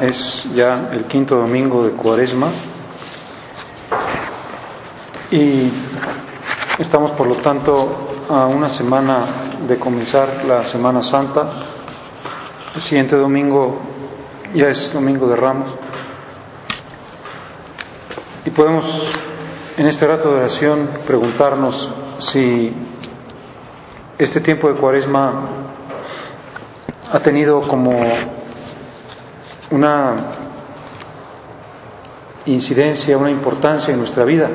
Es ya el quinto domingo de Cuaresma y estamos por lo tanto a una semana de comenzar la Semana Santa. El siguiente domingo ya es Domingo de Ramos y podemos en este rato de oración preguntarnos si este tiempo de Cuaresma ha tenido como una incidencia, una importancia en nuestra vida.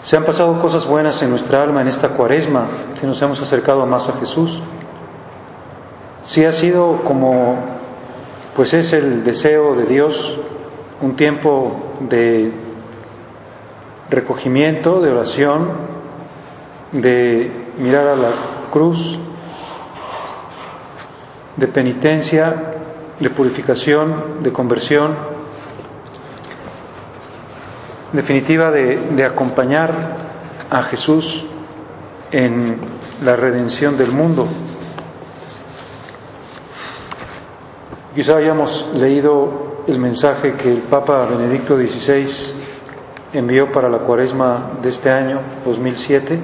Se han pasado cosas buenas en nuestra alma en esta cuaresma, si nos hemos acercado más a Jesús. Si ha sido como, pues es el deseo de Dios, un tiempo de recogimiento, de oración, de mirar a la cruz, de penitencia, de purificación, de conversión, definitiva de, de acompañar a Jesús en la redención del mundo. Quizá hayamos leído el mensaje que el Papa Benedicto XVI envió para la cuaresma de este año, 2007.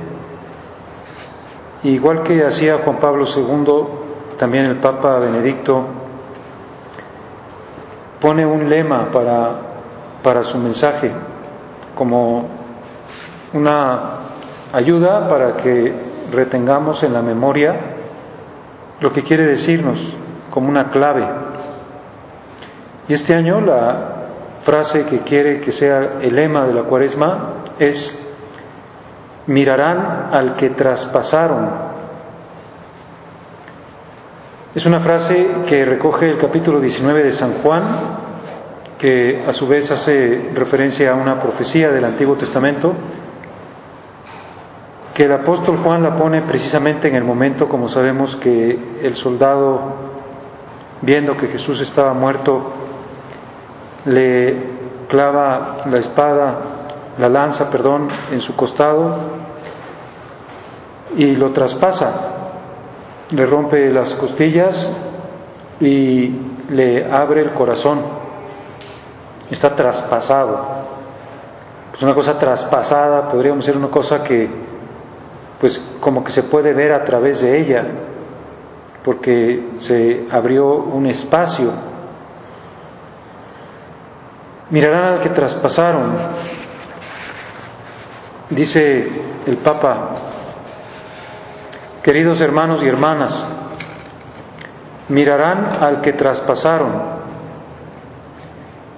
igual que hacía Juan Pablo II, también el Papa Benedicto pone un lema para, para su mensaje como una ayuda para que retengamos en la memoria lo que quiere decirnos como una clave. Y este año la frase que quiere que sea el lema de la cuaresma es, mirarán al que traspasaron es una frase que recoge el capítulo 19 de San Juan, que a su vez hace referencia a una profecía del Antiguo Testamento, que el apóstol Juan la pone precisamente en el momento, como sabemos, que el soldado, viendo que Jesús estaba muerto, le clava la espada, la lanza, perdón, en su costado y lo traspasa le rompe las costillas y le abre el corazón. Está traspasado. Es una cosa traspasada, podríamos ser una cosa que, pues como que se puede ver a través de ella, porque se abrió un espacio. Mirarán al que traspasaron, dice el Papa Queridos hermanos y hermanas, mirarán al que traspasaron.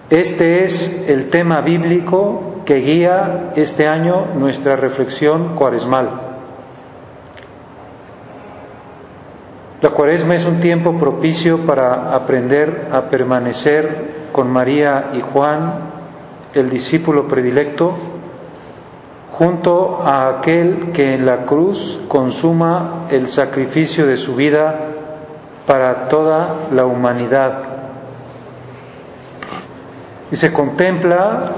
Este es el tema bíblico que guía este año nuestra reflexión cuaresmal. La cuaresma es un tiempo propicio para aprender a permanecer con María y Juan, el discípulo predilecto, junto a aquel que en la cruz consuma el sacrificio de su vida para toda la humanidad. Y se contempla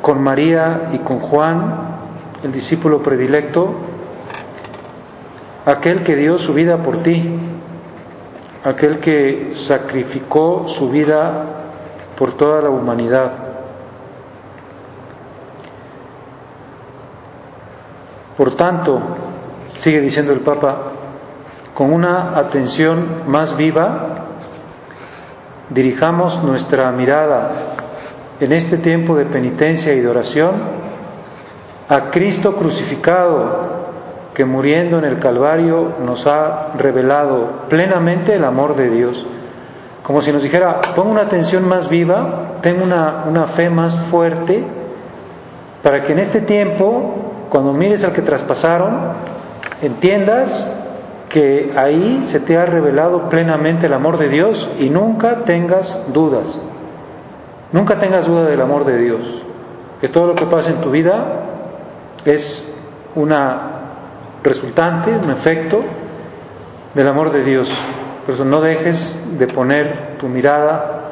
con María y con Juan, el discípulo predilecto, aquel que dio su vida por ti, aquel que sacrificó su vida por toda la humanidad. Por tanto, sigue diciendo el Papa, con una atención más viva, dirijamos nuestra mirada en este tiempo de penitencia y de oración a Cristo crucificado, que muriendo en el Calvario nos ha revelado plenamente el amor de Dios. Como si nos dijera, pon una atención más viva, ten una, una fe más fuerte, para que en este tiempo, cuando mires al que traspasaron, entiendas que ahí se te ha revelado plenamente el amor de Dios y nunca tengas dudas. Nunca tengas duda del amor de Dios. Que todo lo que pasa en tu vida es una resultante, un efecto del amor de Dios. Por eso no dejes de poner tu mirada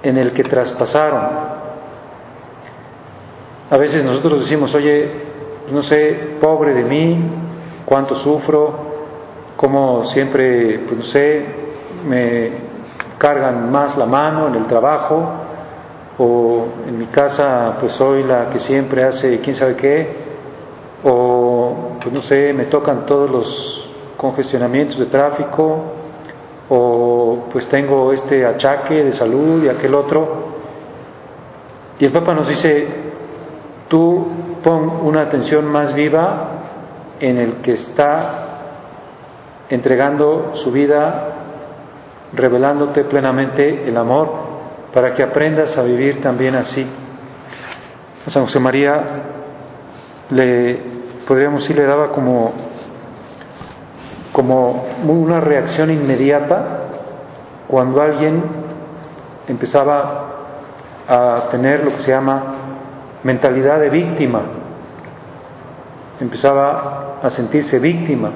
en el que traspasaron. A veces nosotros decimos, oye, no sé, pobre de mí, cuánto sufro, cómo siempre, pues no sé, me cargan más la mano en el trabajo, o en mi casa pues soy la que siempre hace quién sabe qué, o pues no sé, me tocan todos los congestionamientos de tráfico, o pues tengo este achaque de salud y aquel otro. Y el Papa nos dice, tú pon una atención más viva en el que está entregando su vida, revelándote plenamente el amor, para que aprendas a vivir también así. A San José María le, podríamos decir, le daba como, como una reacción inmediata cuando alguien empezaba a tener lo que se llama mentalidad de víctima, empezaba a sentirse víctima.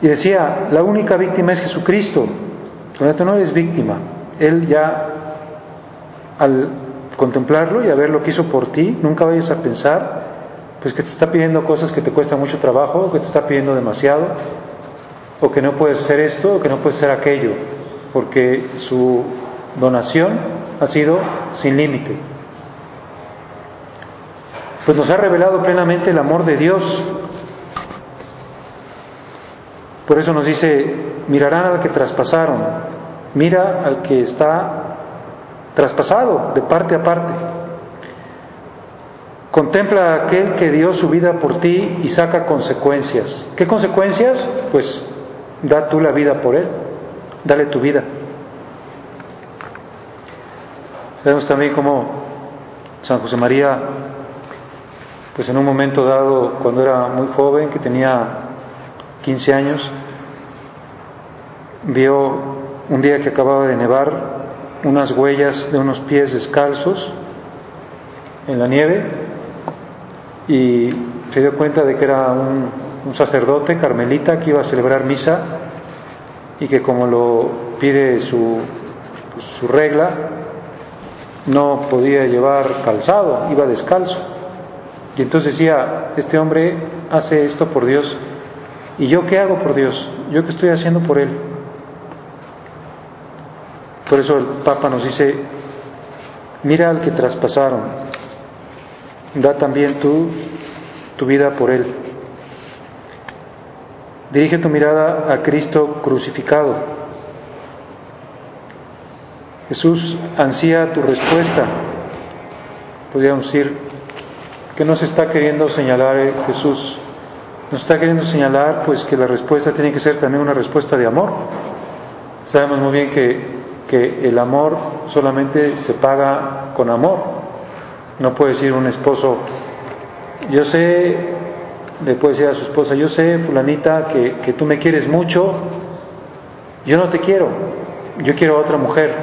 Y decía, la única víctima es Jesucristo. Tú no eres víctima. Él ya, al contemplarlo y a ver lo que hizo por ti, nunca vayas a pensar, pues que te está pidiendo cosas que te cuestan mucho trabajo, que te está pidiendo demasiado, o que no puedes hacer esto, o que no puedes hacer aquello, porque su donación ha sido sin límite. Pues nos ha revelado plenamente el amor de Dios. Por eso nos dice, mirarán al que traspasaron, mira al que está traspasado de parte a parte. Contempla a aquel que dio su vida por ti y saca consecuencias. ¿Qué consecuencias? Pues da tú la vida por él, dale tu vida. Sabemos también cómo San José María pues en un momento dado, cuando era muy joven, que tenía 15 años, vio un día que acababa de nevar unas huellas de unos pies descalzos en la nieve y se dio cuenta de que era un, sacerdote carmelita que iba a celebrar misa y que como lo pide su, su regla, no podía llevar calzado, iba descalzo. Y entonces decía, este hombre hace esto por Dios, ¿y yo qué hago por Dios? ¿Yo qué estoy haciendo por Él? Por eso el Papa nos dice, mira al que traspasaron, da también tú tu vida por Él. Dirige tu mirada a Cristo crucificado. Jesús ansía tu respuesta. Podríamos decir, ¿Qué nos está queriendo señalar eh, Jesús? Nos está queriendo señalar pues que la respuesta tiene que ser también una respuesta de amor. Sabemos muy bien que, que el amor solamente se paga con amor. No puede decir un esposo, yo sé, le puede decir a su esposa, yo sé, fulanita, que, que tú me quieres mucho, yo no te quiero, yo quiero a otra mujer,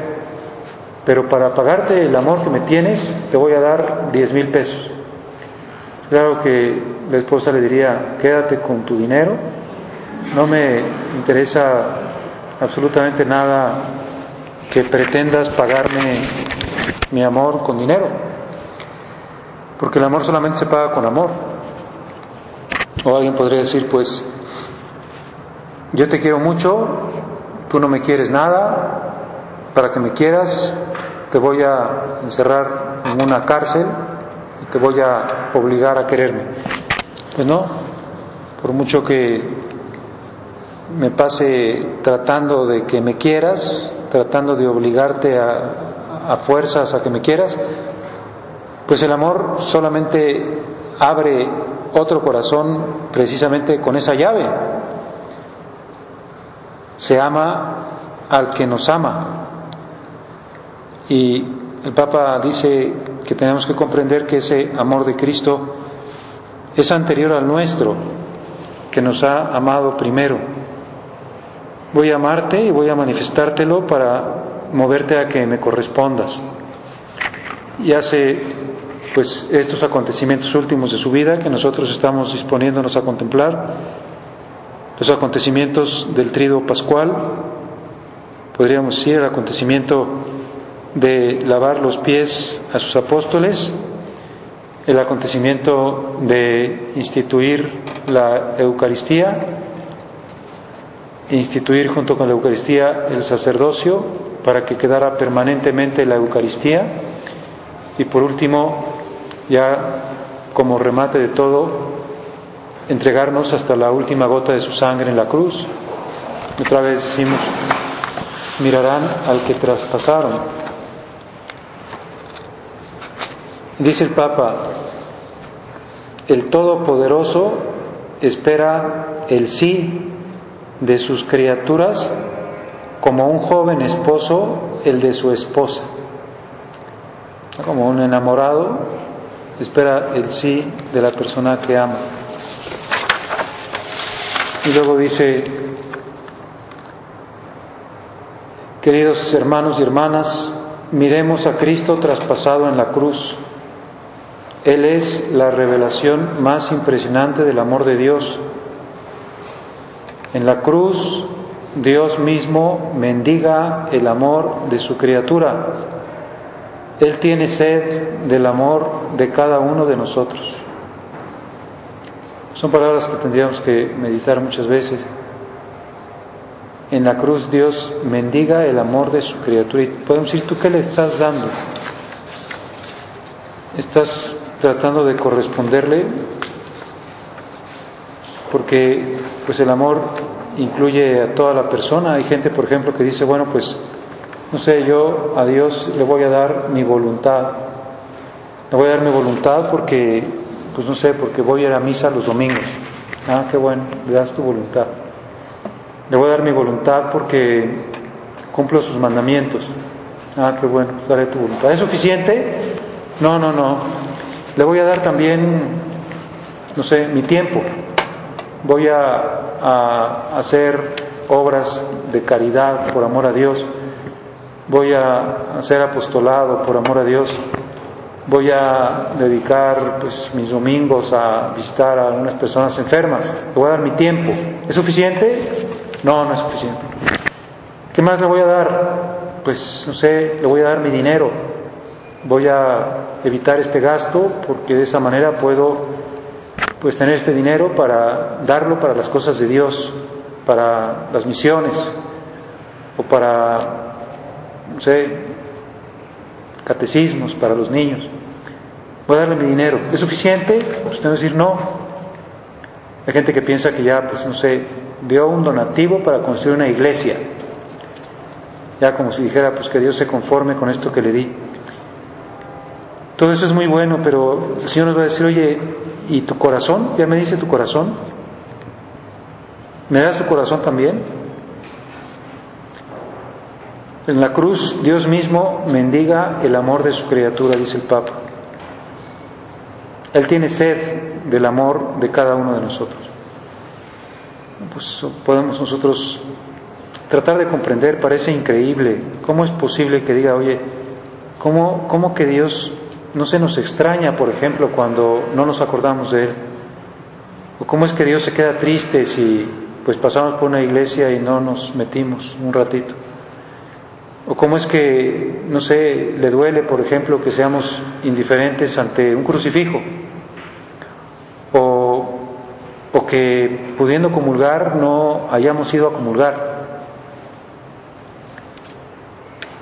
pero para pagarte el amor que me tienes, te voy a dar diez mil pesos. Claro que la esposa le diría, quédate con tu dinero, no me interesa absolutamente nada que pretendas pagarme mi amor con dinero, porque el amor solamente se paga con amor. O alguien podría decir, pues, yo te quiero mucho, tú no me quieres nada, para que me quieras te voy a encerrar en una cárcel te voy a obligar a quererme. Pues no, por mucho que me pase tratando de que me quieras, tratando de obligarte a, a fuerzas a que me quieras, pues el amor solamente abre otro corazón precisamente con esa llave. Se ama al que nos ama. Y el Papa dice que tenemos que comprender que ese amor de Cristo es anterior al nuestro, que nos ha amado primero. Voy a amarte y voy a manifestártelo para moverte a que me correspondas. Y hace pues estos acontecimientos últimos de su vida que nosotros estamos disponiéndonos a contemplar, los acontecimientos del trido pascual, podríamos decir el acontecimiento de lavar los pies a sus apóstoles, el acontecimiento de instituir la Eucaristía, instituir junto con la Eucaristía el sacerdocio para que quedara permanentemente la Eucaristía y por último ya como remate de todo, entregarnos hasta la última gota de su sangre en la cruz. Otra vez decimos, mirarán al que traspasaron. Dice el Papa, el Todopoderoso espera el sí de sus criaturas como un joven esposo el de su esposa. Como un enamorado espera el sí de la persona que ama. Y luego dice, queridos hermanos y hermanas, miremos a Cristo traspasado en la cruz. Él es la revelación más impresionante del amor de Dios. En la cruz Dios mismo mendiga el amor de su criatura él tiene sed del amor de cada uno de nosotros. Son palabras que tendríamos que meditar muchas veces. En la cruz Dios mendiga el amor de su criatura. Y podemos decir, ¿tú qué le estás dando? ¿Estás tratando de corresponderle? Porque pues el amor incluye a toda la persona. Hay gente, por ejemplo, que dice, bueno, pues no sé, yo a Dios le voy a dar mi voluntad. Le voy a dar mi voluntad porque, pues no sé, porque voy a ir a misa los domingos. Ah, qué bueno, le das tu voluntad. Le voy a dar mi voluntad porque cumplo sus mandamientos. Ah, qué bueno, daré tu voluntad. ¿Es suficiente? No, no, no. Le voy a dar también, no sé, mi tiempo. Voy a, hacer obras de caridad por amor a Dios voy a hacer apostolado por amor a Dios, voy a dedicar pues, mis domingos a visitar a unas personas enfermas, le voy a dar mi tiempo. ¿Es suficiente? No, no es suficiente. ¿Qué más le voy a dar? Pues no sé, le voy a dar mi dinero. Voy a evitar este gasto porque de esa manera puedo pues tener este dinero para darlo para las cosas de Dios, para las misiones o para no sé, catecismos para los niños. Voy a darle mi dinero. ¿Es suficiente? Pues usted va a decir no. Hay gente que piensa que ya, pues no sé, dio un donativo para construir una iglesia. Ya como si dijera, pues que Dios se conforme con esto que le di. Todo eso es muy bueno, pero el Señor nos va a decir, oye, ¿y tu corazón? ¿Ya me dice tu corazón? ¿Me das tu corazón también? En la cruz Dios mismo mendiga el amor de su criatura, dice el Papa. Él tiene sed del amor de cada uno de nosotros. Pues podemos nosotros tratar de comprender, parece increíble, cómo es posible que diga, oye, ¿cómo, cómo que Dios no se nos extraña, por ejemplo, cuando no nos acordamos de Él? ¿O cómo es que Dios se queda triste si pues pasamos por una iglesia y no nos metimos un ratito? ¿O cómo es que, no sé, le duele, por ejemplo, que seamos indiferentes ante un crucifijo? ¿O o que pudiendo comulgar no hayamos ido a comulgar.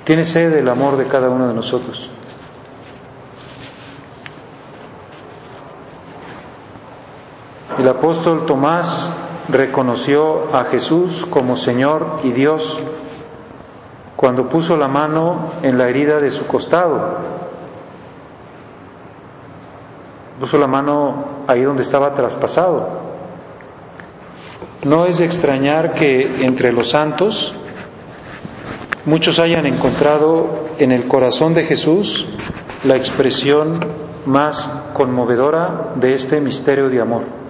Tiene sed del amor de cada uno de nosotros. El apóstol Tomás reconoció a Jesús como Señor y Dios cuando puso la mano en la herida de su costado. Puso la mano ahí donde estaba traspasado. No es extrañar que entre los santos muchos hayan encontrado en el corazón de Jesús la expresión más conmovedora de este misterio de amor.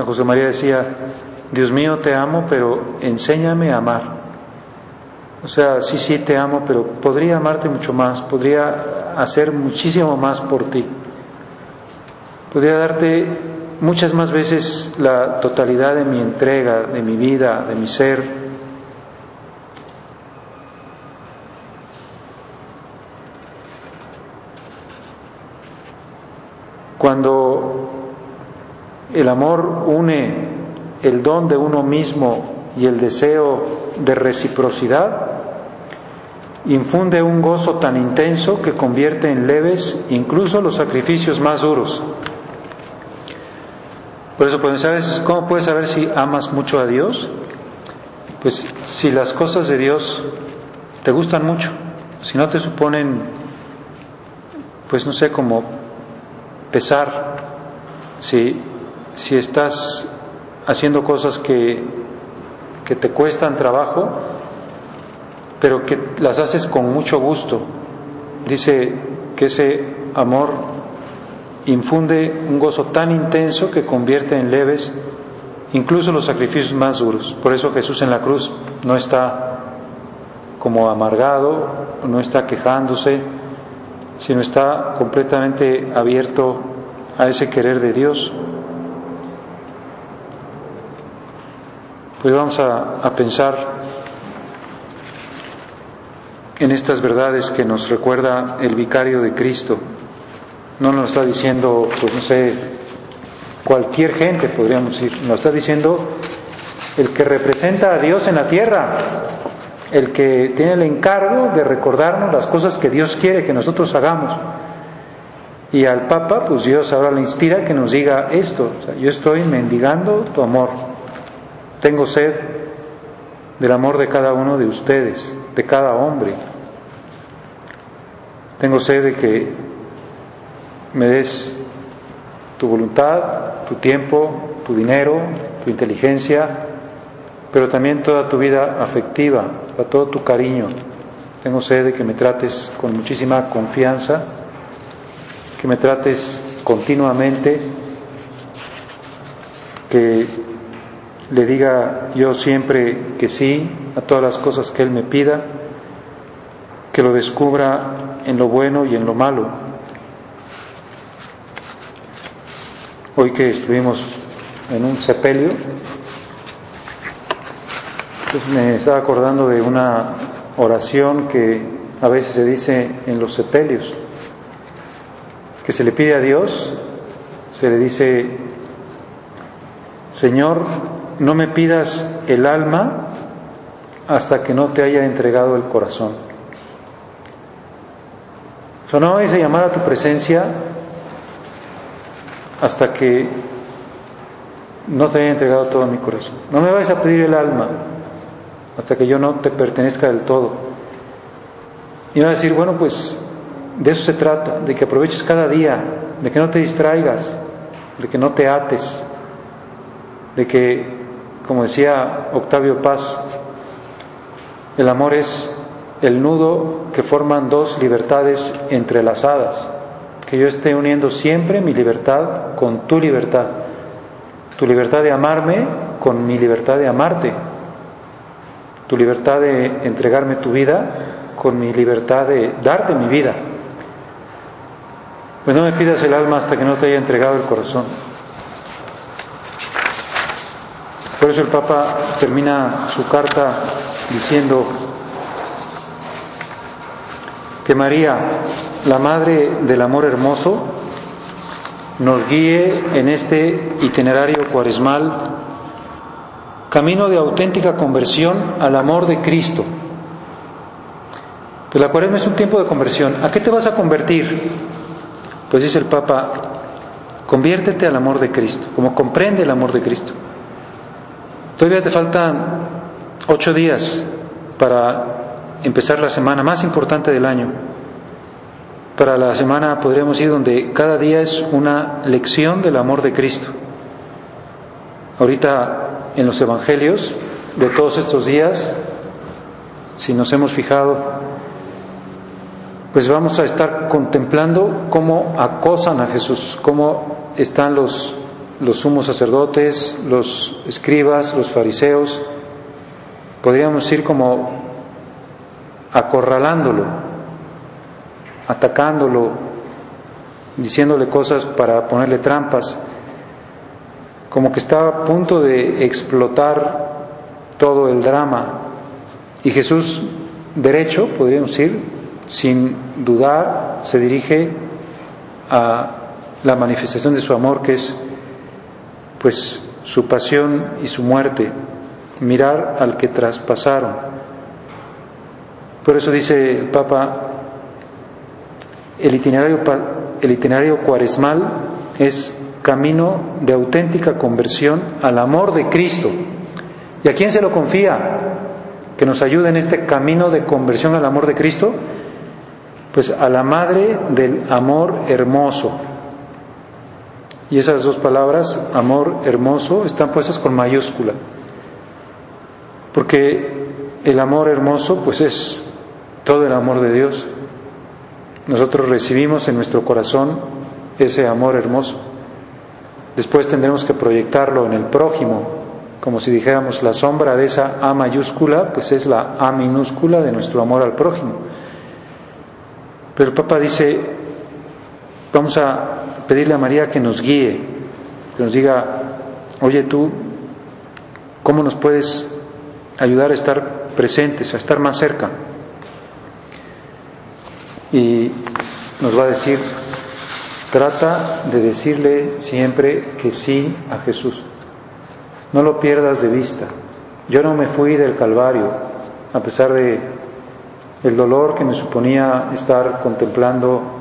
San José María decía, Dios mío, te amo, pero enséñame a amar. O sea, sí, sí, te amo, pero podría amarte mucho más, podría hacer muchísimo más por ti. Podría darte muchas más veces la totalidad de mi entrega, de mi vida, de mi ser. Cuando el amor une el don de uno mismo y el deseo de reciprocidad, infunde un gozo tan intenso que convierte en leves incluso los sacrificios más duros. Por eso, pues, ¿sabes cómo puedes saber si amas mucho a Dios? Pues si las cosas de Dios te gustan mucho, si no te suponen, pues no sé, como pesar, si, si estás haciendo cosas que, te cuestan trabajo, pero que las haces con mucho gusto. Dice que ese amor infunde un gozo tan intenso que convierte en leves incluso los sacrificios más duros. Por eso Jesús en la cruz no está como amargado, no está quejándose, sino está completamente abierto a ese querer de Dios. Pues vamos a, pensar en estas verdades que nos recuerda el vicario de Cristo. No nos está diciendo, pues no sé, cualquier gente, podríamos decir, nos está diciendo el que representa a Dios en la tierra, el que tiene el encargo de recordarnos las cosas que Dios quiere que nosotros hagamos. Y al Papa, pues Dios ahora le inspira que nos diga esto, yo estoy mendigando tu amor, tengo sed del amor de cada uno de ustedes, de cada hombre. Tengo sed de que me des tu voluntad, tu tiempo, tu dinero, tu inteligencia, pero también toda tu vida afectiva, todo tu cariño. Tengo sed de que me trates con muchísima confianza, que me trates continuamente, que le diga yo siempre que sí a todas las cosas que Él me pida, que lo descubra en lo bueno y en lo malo. Hoy que estuvimos en un sepelio, pues me estaba acordando de una oración que a veces se dice en los sepelios, que se le pide a Dios, se le dice, Señor, no me pidas el alma hasta que no te haya entregado el corazón. O sea, no vais a llamar a tu presencia hasta que no te haya entregado todo mi corazón. No me vais a pedir el alma hasta que yo no te pertenezca del todo. Y va a decir, bueno, pues de eso se trata, de que aproveches cada día, de que no te distraigas, de que no te ates, de que como decía Octavio Paz, el amor es el nudo que forman dos libertades entrelazadas, que yo esté uniendo siempre mi libertad con tu libertad, tu libertad de amarme con mi libertad de amarte, tu libertad de entregarme tu vida con mi libertad de darte mi vida. Pues no me pidas el alma hasta que no te haya entregado el corazón. Por eso el Papa termina su carta diciendo que María, la Madre del Amor Hermoso, nos guíe en este itinerario cuaresmal, camino de auténtica conversión al amor de Cristo. Pues la cuaresma es un tiempo de conversión. ¿A qué te vas a convertir? Pues dice el Papa, conviértete al amor de Cristo, como comprende el amor de Cristo. Todavía te faltan ocho días para empezar la semana más importante del año. Para la semana podríamos ir donde cada día es una lección del amor de Cristo. Ahorita en los evangelios de todos estos días, si nos hemos fijado, pues vamos a estar contemplando cómo acosan a Jesús, cómo están los, los sumos sacerdotes, los escribas, los fariseos, podríamos ir como acorralándolo, atacándolo, diciéndole cosas para ponerle trampas, como que estaba a punto de explotar todo el drama. Y Jesús, derecho, podríamos decir, sin dudar, se dirige a la manifestación de su amor, que es pues su pasión y su muerte, mirar al que traspasaron. Por eso dice el Papa, el itinerario, el itinerario cuaresmal es camino de auténtica conversión al amor de Cristo. ¿Y a quién se lo confía? Que nos ayude en este camino de conversión al amor de Cristo. Pues a la madre del amor hermoso. Y esas dos palabras, amor hermoso, están puestas con mayúscula. Porque el amor hermoso, pues es todo el amor de Dios. Nosotros recibimos en nuestro corazón ese amor hermoso. Después tendremos que proyectarlo en el prójimo, como si dijéramos la sombra de esa A mayúscula, pues es la A minúscula de nuestro amor al prójimo. Pero el Papa dice, vamos a pedirle a María que nos guíe, que nos diga, oye tú, ¿cómo nos puedes ayudar a estar presentes, a estar más cerca? Y nos va a decir, trata de decirle siempre que sí a Jesús. No lo pierdas de vista. Yo no me fui del Calvario, a pesar de el dolor que me suponía estar contemplando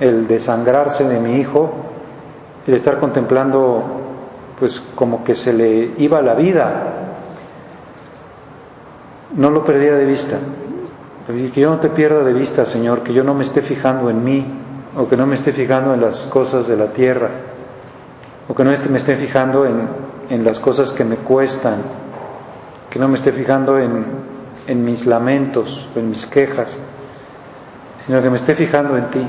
el desangrarse de mi hijo, el estar contemplando pues como que se le iba la vida. No lo perdía de vista. Que yo no te pierda de vista, Señor, que yo no me esté fijando en mí, o que no me esté fijando en las cosas de la tierra, o que no me esté fijando en, en las cosas que me cuestan, que no me esté fijando en, en mis lamentos, en mis quejas, sino que me esté fijando en ti.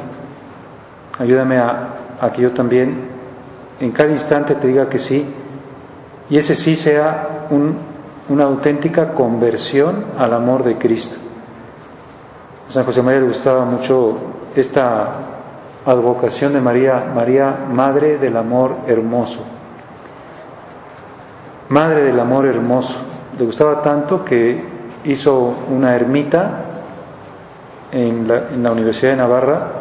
Ayúdame a, que yo también en cada instante te diga que sí, y ese sí sea un, una auténtica conversión al amor de Cristo. A San José María le gustaba mucho esta advocación de María, María, Madre del Amor Hermoso. Madre del Amor Hermoso. Le gustaba tanto que hizo una ermita en la, en la Universidad de Navarra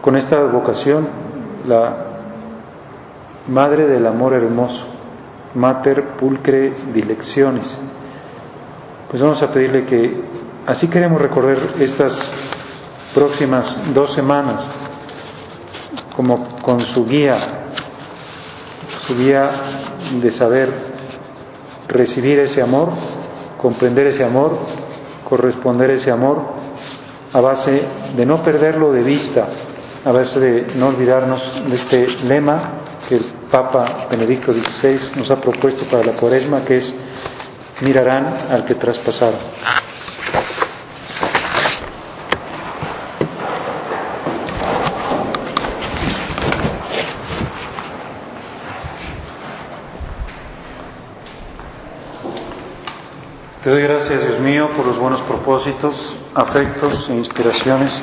con esta advocación, la Madre del Amor Hermoso, Mater Pulcre Dilecciones. Pues vamos a pedirle que Así queremos recorrer estas próximas dos semanas como con su guía, su guía de saber recibir ese amor, comprender ese amor, corresponder ese amor, a base de no perderlo de vista, a base de no olvidarnos de este lema que el Papa Benedicto XVI nos ha propuesto para la cuaresma, que es mirarán al que traspasaron. Te doy gracias, Dios mío, por los buenos propósitos, afectos e inspiraciones